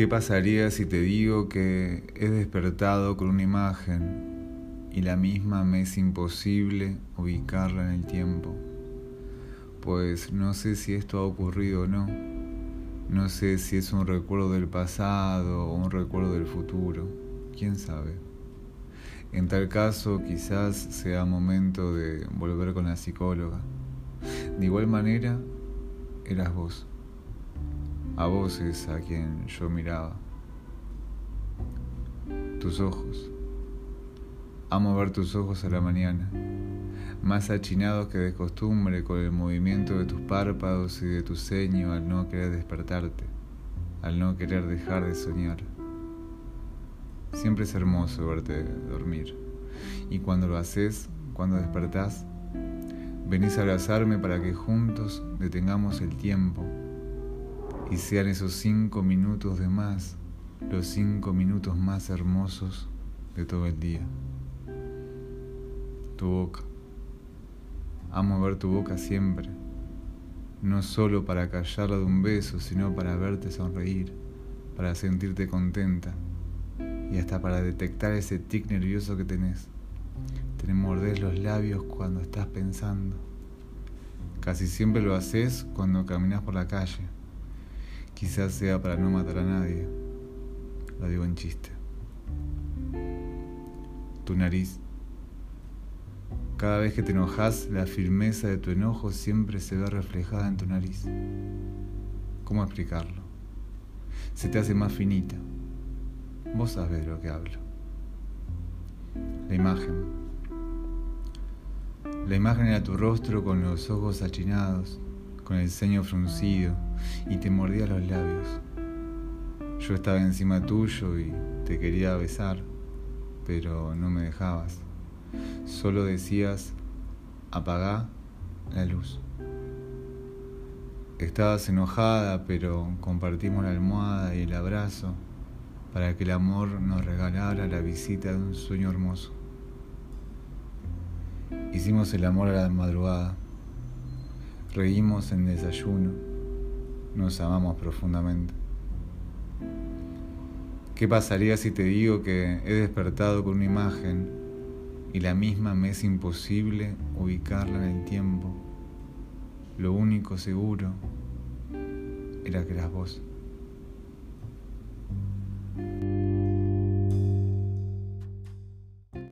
¿Qué pasaría si te digo que he despertado con una imagen y la misma me es imposible ubicarla en el tiempo? Pues no sé si esto ha ocurrido o no. No sé si es un recuerdo del pasado o un recuerdo del futuro. ¿Quién sabe? En tal caso, quizás sea momento de volver con la psicóloga. De igual manera, eras vos. A vos es a quien yo miraba. Tus ojos. Amo ver tus ojos a la mañana, más achinados que de costumbre con el movimiento de tus párpados y de tu ceño al no querer despertarte, al no querer dejar de soñar. Siempre es hermoso verte dormir. Y cuando lo haces, cuando despertás, venís a abrazarme para que juntos detengamos el tiempo y sean esos cinco minutos de más los cinco minutos más hermosos de todo el día. Tu boca. Amo ver tu boca siempre, no solo para callarla de un beso, sino para verte sonreír, para sentirte contenta y hasta para detectar ese tic nervioso que tenés. Te morder los labios cuando estás pensando. Casi siempre lo haces cuando caminas por la calle Quizás sea para no matar a nadie. Lo digo en chiste. Tu nariz. Cada vez que te enojas, la firmeza de tu enojo siempre se ve reflejada en tu nariz. ¿Cómo explicarlo? Se te hace más finita. Vos sabés de lo que hablo. La imagen. La imagen era tu rostro con los ojos achinados, con el ceño fruncido y te mordía los labios. Yo estaba encima tuyo y te quería besar, pero no me dejabas. Solo decías, apagá la luz. Estabas enojada, pero compartimos la almohada y el abrazo para que el amor nos regalara la visita de un sueño hermoso. Hicimos el amor a la madrugada Reímos en desayuno, nos amamos profundamente. ¿Qué pasaría si te digo que he despertado con una imagen y la misma me es imposible ubicarla en el tiempo? Lo único seguro era que eras vos.